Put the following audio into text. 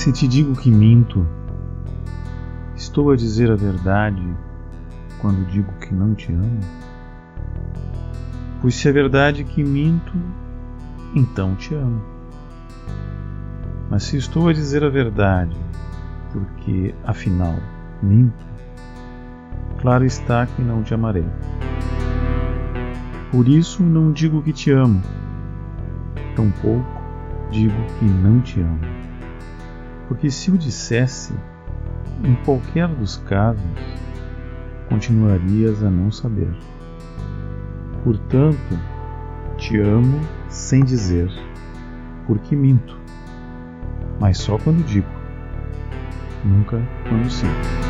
Se te digo que minto, estou a dizer a verdade quando digo que não te amo? Pois se é verdade que minto, então te amo. Mas se estou a dizer a verdade, porque afinal minto, claro está que não te amarei. Por isso não digo que te amo, tampouco digo que não te amo. Porque se o dissesse, em qualquer dos casos, continuarias a não saber. Portanto, te amo sem dizer, porque minto, mas só quando digo, nunca quando sinto.